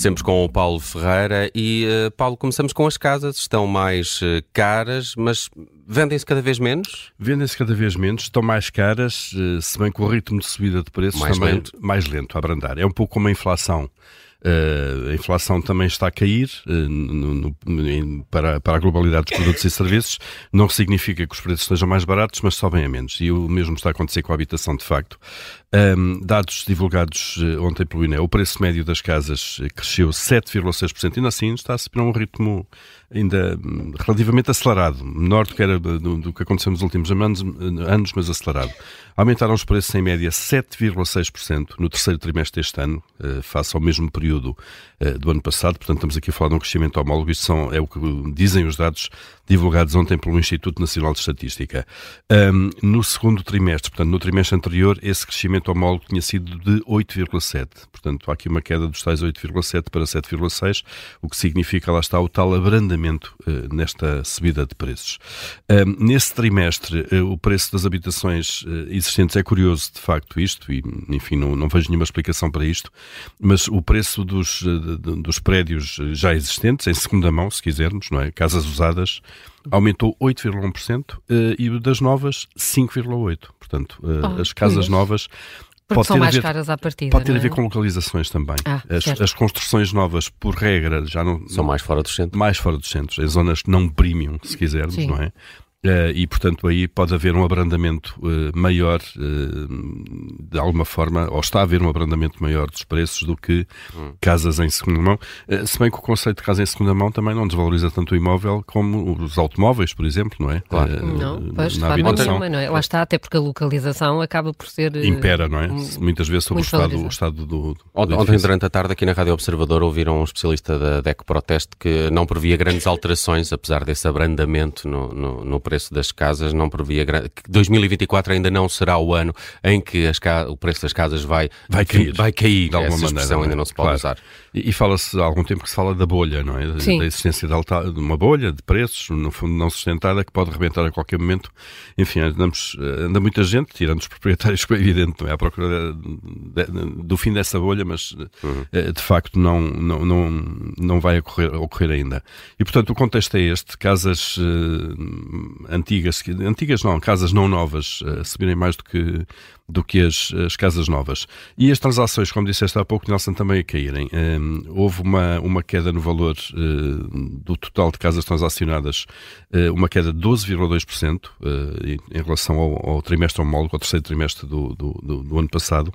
Sempre com o Paulo Ferreira. E, uh, Paulo, começamos com as casas. Estão mais uh, caras, mas vendem-se cada vez menos? Vendem-se cada vez menos, estão mais caras, uh, se bem que o ritmo de subida de preços mais também lento. mais lento a abrandar. É um pouco como a inflação. Uh, a inflação também está a cair uh, no, no, para, para a globalidade dos produtos e serviços. Não significa que os preços estejam mais baratos, mas sobem a menos. E o mesmo está a acontecer com a habitação, de facto. Um, dados divulgados uh, ontem pelo INE, o preço médio das casas cresceu 7,6%, ainda assim está a subir um ritmo ainda hum, relativamente acelerado, menor do que, era, do, do que aconteceu nos últimos anos, anos, mas acelerado. Aumentaram os preços em média 7,6% no terceiro trimestre deste ano, face ao mesmo período do ano passado. Portanto, estamos aqui a falar de um crescimento homólogo. Isto são, é o que dizem os dados divulgados ontem pelo Instituto Nacional de Estatística. Um, no segundo trimestre, portanto, no trimestre anterior, esse crescimento homólogo tinha sido de 8,7%. Portanto, há aqui uma queda dos tais 8,7% para 7,6%, o que significa, lá está, o tal abrandamento uh, nesta subida de preços. Um, nesse trimestre, uh, o preço das habitações uh, existentes é curioso, de facto, isto, e, enfim, não, não vejo nenhuma explicação para isto, mas o preço dos, dos prédios já existentes, em segunda mão, se quisermos, não é? Casas usadas, aumentou 8,1% e das novas 5,8%. Portanto, Oh, as casas novas Porque pode são ter a mais ver- caras à partida. Pode ter não a ver é? com localizações também. Ah, as, as construções novas, por regra, já não São mais fora do centro. mais fora dos centros, em zonas não premium, se quisermos, Sim. não é? Eh, e, portanto, aí pode haver um abrandamento eh, maior, eh, de alguma forma, ou está a haver um abrandamento maior dos preços do que Hum. casas em segunda mão. Se bem que o conceito de casa em segunda mão também não desvaloriza tanto o imóvel como os automóveis, por exemplo, não é? Claro. Não, pois, de na habitação. nenhuma, não é? Lá está, até porque a localização acaba por ser. Impera, não é? Muitas vezes sobre o estado, o estado do, do Ontem, ontem, durante a tarde, aqui na Rádio Observador, ouviram um especialista da DECO Proteste que não previa grandes alterações, apesar desse abrandamento no, no, no preço das casas, não previa gran- que 2024 ainda não será o ano em que as ca- o preço das casas vai, Vai cair. Vai cair. de alguma Essa maneira. expressão não é? ainda não se pode Claro. usar. E, e fala-se há algum tempo que se fala da bolha, não é? Da- Sim. Da existência de, alta- de uma bolha de preços, no fundo não sustentada, que pode rebentar a qualquer momento. Enfim, andamos, eh, anda muita gente, tirando os proprietários, como é evidente, não é? À procura de- de- do fim dessa bolha, mas eh, de facto não, não, não, não vai ocorrer, ocorrer ainda. E portanto o contexto é este: casas eh, antigas, antigas não, casas não novas, eh, subirem mais do que do que as, as casas novas. E as transações, como disseste há pouco, Nelson, também a caírem. Hum, houve uma, uma queda no valor eh, do total de casas transacionadas, eh, uma queda de 12,2% eh, em, em relação ao, ao trimestre homólogo, ao terceiro trimestre do, do, do- do ano passado.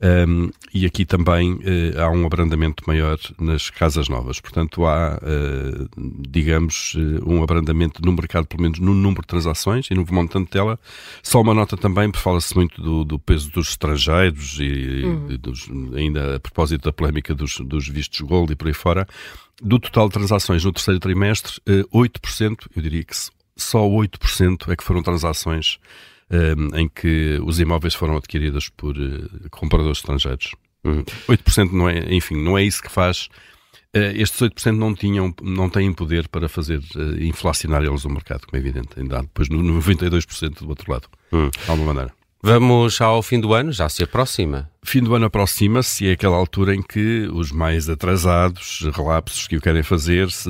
Um, e aqui também eh, há um abrandamento maior nas casas novas. Portanto, há, eh, digamos, eh, um abrandamento no mercado, pelo menos no número de transações e no montante dela. Só uma nota também, porque fala-se muito do, do peso dos estrangeiros e, e dos- ainda a propósito da polémica dos, dos vistos gold e por aí fora. Do total de transações no terceiro trimestre, eh, 8%, eu diria que só 8% é que foram transações em que os imóveis foram adquiridos por eh, compradores estrangeiros. Uhum. 8% não é, enfim, não é isso que faz. Eh, estes 8% não, tinham, não têm poder para fazer eh, inflacionar eles o mercado, como é evidente. Ainda há depois no 92% do outro lado, Hum. de alguma maneira. Vamos ao fim do ano, já se aproxima. Fim do ano aproxima-se e é aquela altura em que os mais atrasados, relapsos que o querem fazer, se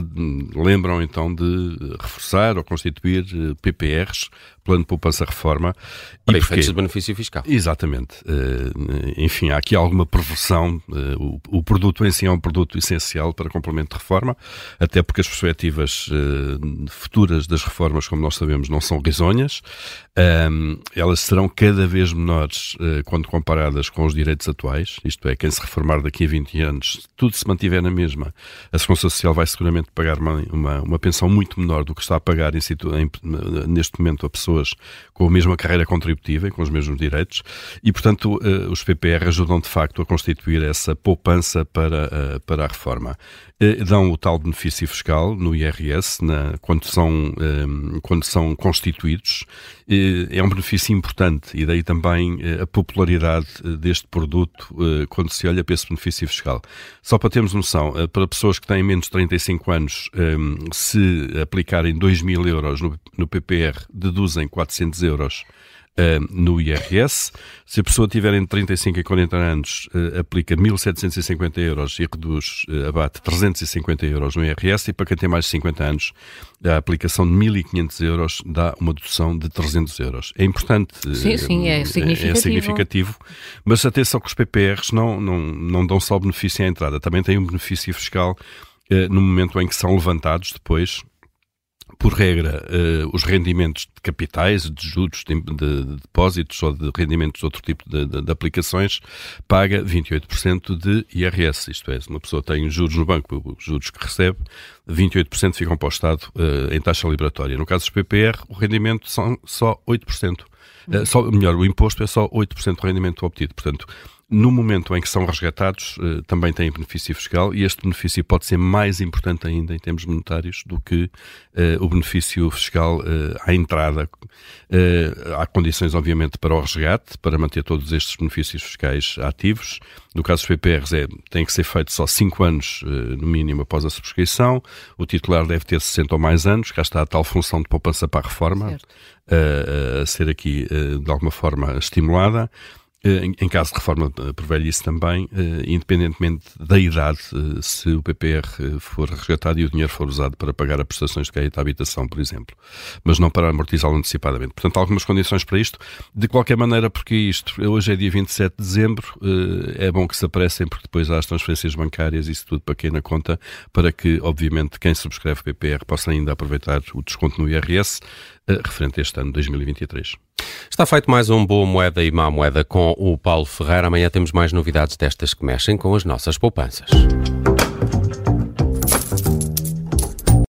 lembram então de reforçar ou constituir eh, PPRs, Plano de Poupança Reforma. Para e efeitos de benefício fiscal. Exatamente. Eh, enfim, há aqui alguma perversão. eh, o, produto em si é um produto essencial para complemento de reforma, até porque as perspectivas futuras das reformas, como nós sabemos, não são risonhas. Elas serão cada vez menores quando comparadas com os direitos atuais. Isto é, quem se reformar daqui a 20 anos, se tudo se mantiver na mesma, a Segurança Social vai seguramente pagar uma, uma, uma pensão muito menor do que está a pagar em situ- em- neste momento a pessoas com a mesma carreira contributiva e com os mesmos direitos. E, portanto, eh, os PPR ajudam de facto a constituir essa poupança para, eh, para a reforma. Eh, Dão o tal benefício fiscal no IRS na, quando, são, quando são constituídos. É um benefício importante e daí também a popularidade deste produto quando se olha para esse benefício fiscal. Só para termos noção, para pessoas que têm menos de 35 anos, se aplicarem 2 mil euros no, no PPR, deduzem 400 euros uh, no IRS. Se a pessoa tiver entre 35 e 40 anos, uh, aplica 1.750 euros e reduz, uh, abate 350 euros no IRS. E para quem tem mais de 50 anos, a aplicação de 1.500 euros dá uma dedução de 300 euros. É importante. Sim, sim, é significativo. É, é significativo. Mas atenção que os PPRs não, não, não dão só benefício à entrada, também têm um benefício fiscal no momento em que são levantados depois por regra, uh, os rendimentos de capitais, de juros, de, de, de, depósitos ou de rendimentos de outro tipo de, de aplicações, paga 28% de IRS. Isto é, se uma pessoa tem juros no banco, os juros que recebe, 28% ficam para o Estado uh, em taxa liberatória. No caso dos PPR, o rendimento são só 8%. Uh, eh, só, melhor, o imposto é só 8% do rendimento obtido. Portanto, no momento em que são resgatados, uh, também têm benefício fiscal e este benefício pode ser mais importante ainda em termos monetários do que uh, o benefício fiscal uh, à entrada. há condições, obviamente, para o resgate, para manter todos estes benefícios fiscais ativos. No caso dos PPRs, é, tem que ser feito só 5 anos, no mínimo, após a subscrição. O titular deve ter 60 ou mais anos, cá está a tal função de poupança para a reforma, a ser aqui, de alguma forma, estimulada. Eh, em, caso de reforma eh, por velhice também, eh, independentemente da idade, se o PPR for resgatado e o dinheiro for usado para pagar as prestações de crédito à habitação, por exemplo, mas não para amortizá-lo antecipadamente. Portanto, há algumas condições para isto. De qualquer maneira, porque isto, hoje é dia 27 de dezembro, é bom que se apressem, porque depois há as transferências bancárias, isso tudo para quem na conta, para que, obviamente, quem subscreve PPR possa ainda aproveitar o desconto no IRS referente a este ano 2023. Está feito mais um Boa Moeda e Má Moeda com o Paulo Ferreira. Amanhã temos mais novidades destas que mexem com as nossas poupanças.